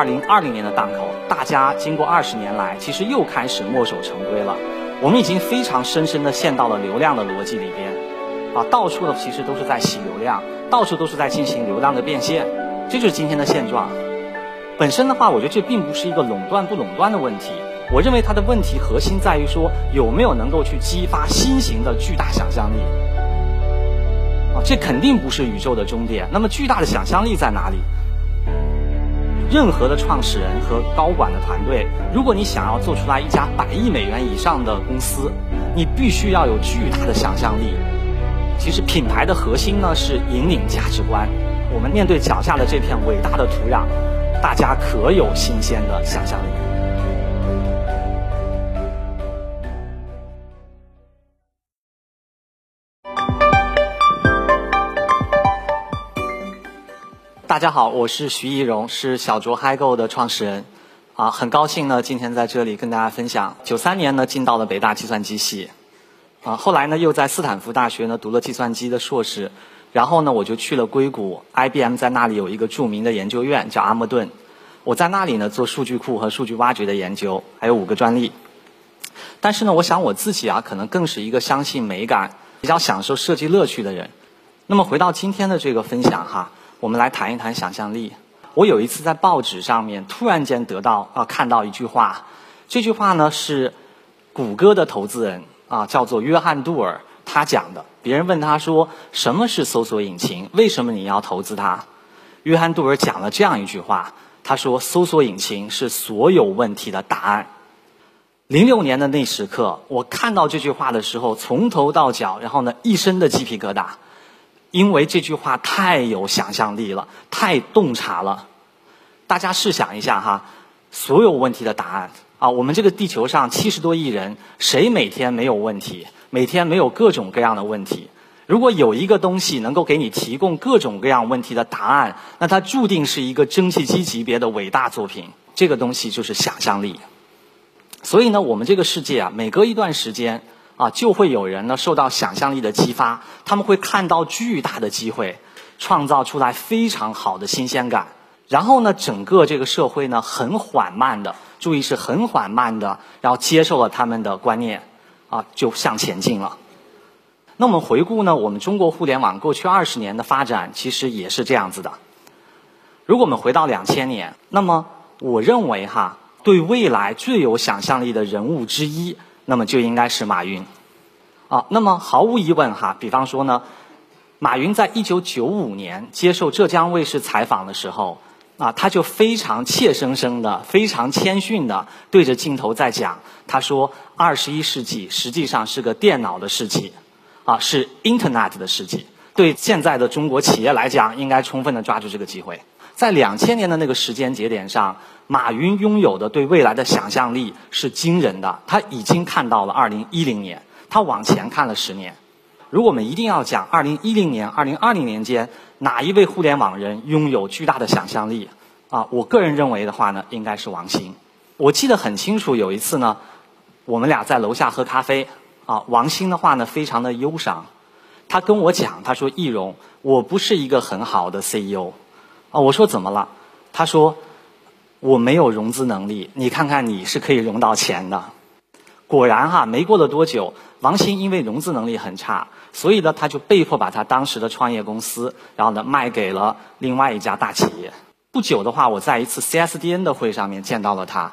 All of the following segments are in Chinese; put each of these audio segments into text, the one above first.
二零二零年的档口，大家经过二十年来，其实又开始墨守成规了。我们已经非常深深的陷到了流量的逻辑里边，啊，到处的其实都是在洗流量，到处都是在进行流量的变现，这就是今天的现状。本身的话，我觉得这并不是一个垄断不垄断的问题，我认为它的问题核心在于说有没有能够去激发新型的巨大想象力。啊，这肯定不是宇宙的终点。那么巨大的想象力在哪里？任何的创始人和高管的团队，如果你想要做出来一家百亿美元以上的公司，你必须要有巨大的想象力。其实品牌的核心呢是引领价值观。我们面对脚下的这片伟大的土壤，大家可有新鲜的想象力？大家好，我是徐艺荣，是小卓嗨购的创始人，啊，很高兴呢，今天在这里跟大家分享。九三年呢，进到了北大计算机系，啊，后来呢，又在斯坦福大学呢读了计算机的硕士，然后呢，我就去了硅谷，IBM 在那里有一个著名的研究院叫阿莫顿，我在那里呢做数据库和数据挖掘的研究，还有五个专利。但是呢，我想我自己啊，可能更是一个相信美感、比较享受设计乐趣的人。那么回到今天的这个分享哈。我们来谈一谈想象力。我有一次在报纸上面突然间得到啊看到一句话，这句话呢是谷歌的投资人啊叫做约翰杜尔他讲的。别人问他说什么是搜索引擎？为什么你要投资它？约翰杜尔讲了这样一句话，他说搜索引擎是所有问题的答案。零六年的那时刻，我看到这句话的时候，从头到脚，然后呢一身的鸡皮疙瘩。因为这句话太有想象力了，太洞察了。大家试想一下哈，所有问题的答案啊，我们这个地球上七十多亿人，谁每天没有问题？每天没有各种各样的问题。如果有一个东西能够给你提供各种各样问题的答案，那它注定是一个蒸汽机级别的伟大作品。这个东西就是想象力。所以呢，我们这个世界啊，每隔一段时间。啊，就会有人呢受到想象力的激发，他们会看到巨大的机会，创造出来非常好的新鲜感。然后呢，整个这个社会呢很缓慢的，注意是很缓慢的，然后接受了他们的观念，啊，就向前进了。那我们回顾呢，我们中国互联网过去二十年的发展，其实也是这样子的。如果我们回到两千年，那么我认为哈，对未来最有想象力的人物之一。那么就应该是马云，啊，那么毫无疑问哈，比方说呢，马云在一九九五年接受浙江卫视采访的时候，啊，他就非常怯生生的、非常谦逊的对着镜头在讲，他说：“二十一世纪实际上是个电脑的世纪，啊，是 Internet 的世纪。对现在的中国企业来讲，应该充分的抓住这个机会。”在两千年的那个时间节点上，马云拥有的对未来的想象力是惊人的。他已经看到了二零一零年，他往前看了十年。如果我们一定要讲二零一零年、二零二零年间哪一位互联网人拥有巨大的想象力，啊，我个人认为的话呢，应该是王兴。我记得很清楚，有一次呢，我们俩在楼下喝咖啡，啊，王兴的话呢非常的忧伤，他跟我讲，他说：“易容，我不是一个很好的 CEO。”啊，我说怎么了？他说我没有融资能力。你看看你是可以融到钱的。果然哈，没过了多久，王兴因为融资能力很差，所以呢他就被迫把他当时的创业公司，然后呢卖给了另外一家大企业。不久的话，我在一次 CSDN 的会上面见到了他。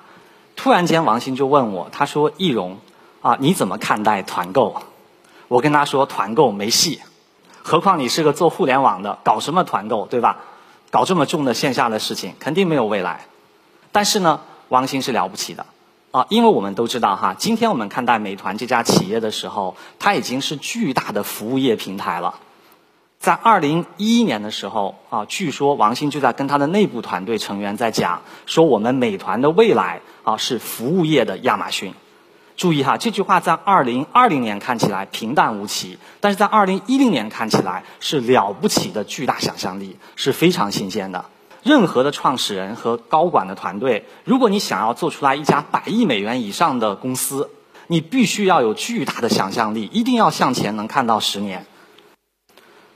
突然间，王兴就问我，他说：“易容啊，你怎么看待团购？”我跟他说：“团购没戏，何况你是个做互联网的，搞什么团购，对吧？”搞这么重的线下的事情，肯定没有未来。但是呢，王兴是了不起的啊，因为我们都知道哈，今天我们看待美团这家企业的时候，它已经是巨大的服务业平台了。在二零一一年的时候啊，据说王兴就在跟他的内部团队成员在讲，说我们美团的未来啊是服务业的亚马逊。注意哈，这句话在二零二零年看起来平淡无奇，但是在二零一零年看起来是了不起的巨大想象力，是非常新鲜的。任何的创始人和高管的团队，如果你想要做出来一家百亿美元以上的公司，你必须要有巨大的想象力，一定要向前能看到十年。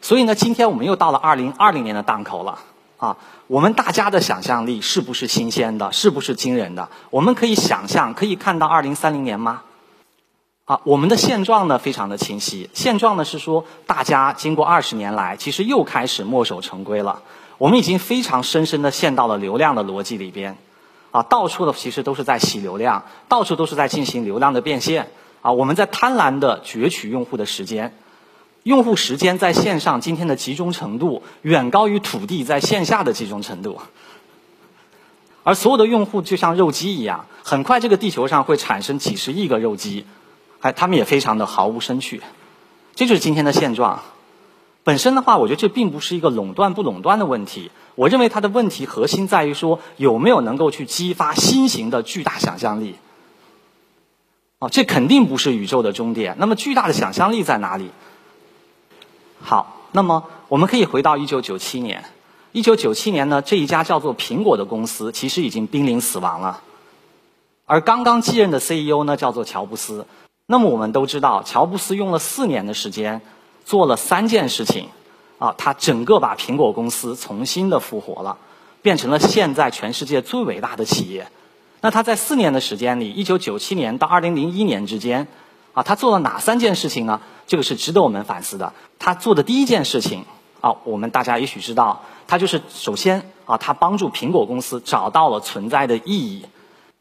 所以呢，今天我们又到了二零二零年的档口了。啊，我们大家的想象力是不是新鲜的？是不是惊人的？我们可以想象，可以看到二零三零年吗？啊，我们的现状呢非常的清晰。现状呢是说，大家经过二十年来，其实又开始墨守成规了。我们已经非常深深的陷到了流量的逻辑里边，啊，到处的其实都是在洗流量，到处都是在进行流量的变现。啊，我们在贪婪的攫取用户的时间。用户时间在线上今天的集中程度远高于土地在线下的集中程度，而所有的用户就像肉鸡一样，很快这个地球上会产生几十亿个肉鸡，哎他们也非常的毫无生趣，这就是今天的现状。本身的话，我觉得这并不是一个垄断不垄断的问题，我认为它的问题核心在于说有没有能够去激发新型的巨大想象力。哦，这肯定不是宇宙的终点。那么巨大的想象力在哪里？好，那么我们可以回到一九九七年。一九九七年呢，这一家叫做苹果的公司其实已经濒临死亡了，而刚刚继任的 CEO 呢叫做乔布斯。那么我们都知道，乔布斯用了四年的时间做了三件事情，啊，他整个把苹果公司重新的复活了，变成了现在全世界最伟大的企业。那他在四年的时间里，一九九七年到二零零一年之间。啊，他做了哪三件事情呢？这个是值得我们反思的。他做的第一件事情，啊，我们大家也许知道，他就是首先啊，他帮助苹果公司找到了存在的意义。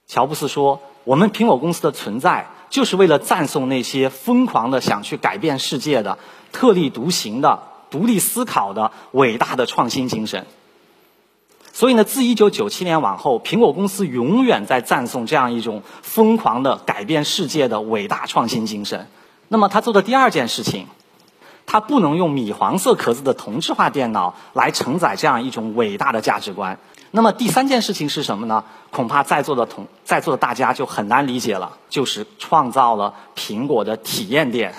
乔布斯说：“我们苹果公司的存在，就是为了赞颂那些疯狂的想去改变世界的、特立独行的、独立思考的伟大的创新精神。”所以呢，自一九九七年往后，苹果公司永远在赞颂这样一种疯狂的改变世界的伟大创新精神。那么，他做的第二件事情，他不能用米黄色壳子的同质化电脑来承载这样一种伟大的价值观。那么，第三件事情是什么呢？恐怕在座的同在座的大家就很难理解了，就是创造了苹果的体验店。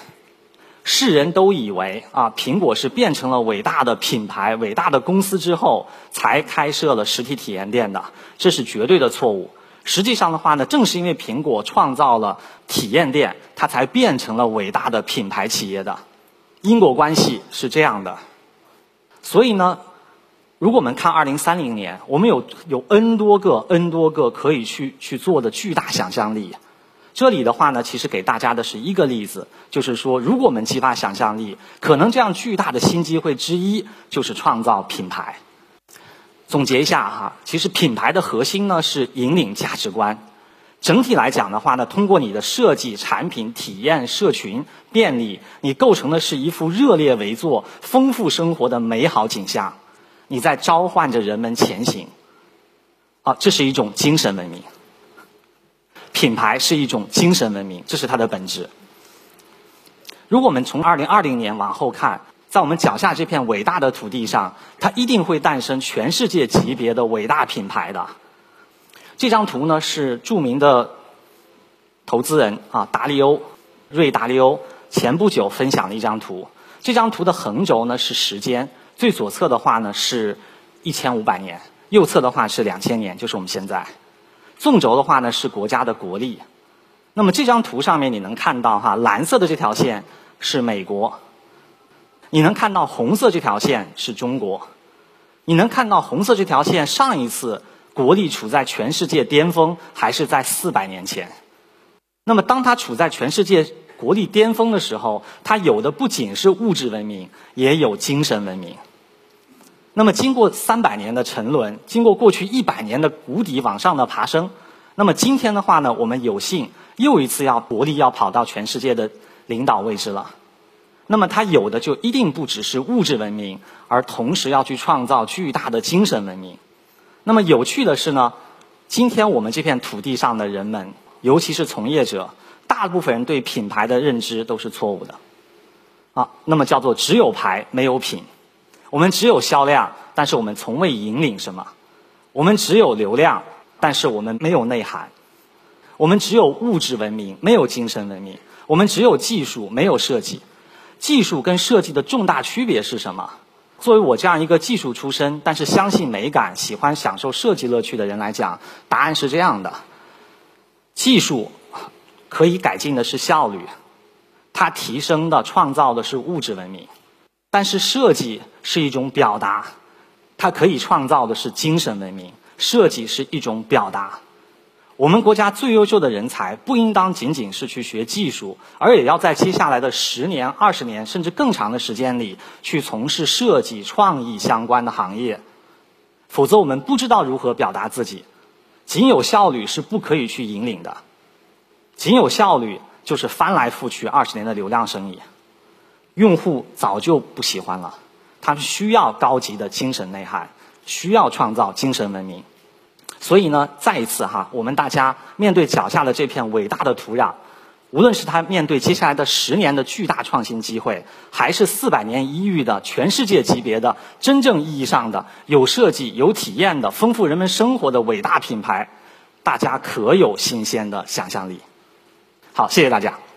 世人都以为啊，苹果是变成了伟大的品牌、伟大的公司之后，才开设了实体体验店的，这是绝对的错误。实际上的话呢，正是因为苹果创造了体验店，它才变成了伟大的品牌企业的。因果关系是这样的。所以呢，如果我们看二零三零年，我们有有 N 多个、N 多个可以去去做的巨大想象力。这里的话呢，其实给大家的是一个例子，就是说，如果我们激发想象力，可能这样巨大的新机会之一就是创造品牌。总结一下哈，其实品牌的核心呢是引领价值观。整体来讲的话呢，通过你的设计、产品、体验、社群、便利，你构成的是一幅热烈围坐、丰富生活的美好景象。你在召唤着人们前行。啊，这是一种精神文明。品牌是一种精神文明，这是它的本质。如果我们从二零二零年往后看，在我们脚下这片伟大的土地上，它一定会诞生全世界级别的伟大品牌的。这张图呢是著名的投资人啊达利欧瑞达利欧前不久分享的一张图。这张图的横轴呢是时间，最左侧的话呢是一千五百年，右侧的话是两千年，就是我们现在。纵轴的话呢是国家的国力，那么这张图上面你能看到哈，蓝色的这条线是美国，你能看到红色这条线是中国，你能看到红色这条线上一次国力处在全世界巅峰还是在四百年前，那么当它处在全世界国力巅峰的时候，它有的不仅是物质文明，也有精神文明。那么，经过三百年的沉沦，经过过去一百年的谷底往上的爬升，那么今天的话呢，我们有幸又一次要国力要跑到全世界的领导位置了。那么，它有的就一定不只是物质文明，而同时要去创造巨大的精神文明。那么有趣的是呢，今天我们这片土地上的人们，尤其是从业者，大部分人对品牌的认知都是错误的。啊，那么叫做只有牌没有品。我们只有销量，但是我们从未引领什么；我们只有流量，但是我们没有内涵；我们只有物质文明，没有精神文明；我们只有技术，没有设计。技术跟设计的重大区别是什么？作为我这样一个技术出身，但是相信美感、喜欢享受设计乐趣的人来讲，答案是这样的：技术可以改进的是效率，它提升的、创造的是物质文明。但是设计是一种表达，它可以创造的是精神文明。设计是一种表达。我们国家最优秀的人才不应当仅仅是去学技术，而也要在接下来的十年、二十年甚至更长的时间里去从事设计创意相关的行业。否则，我们不知道如何表达自己。仅有效率是不可以去引领的。仅有效率就是翻来覆去二十年的流量生意。用户早就不喜欢了，他们需要高级的精神内涵，需要创造精神文明。所以呢，再一次哈，我们大家面对脚下的这片伟大的土壤，无论是他面对接下来的十年的巨大创新机会，还是四百年一遇的全世界级别的真正意义上的有设计、有体验的丰富人们生活的伟大品牌，大家可有新鲜的想象力？好，谢谢大家。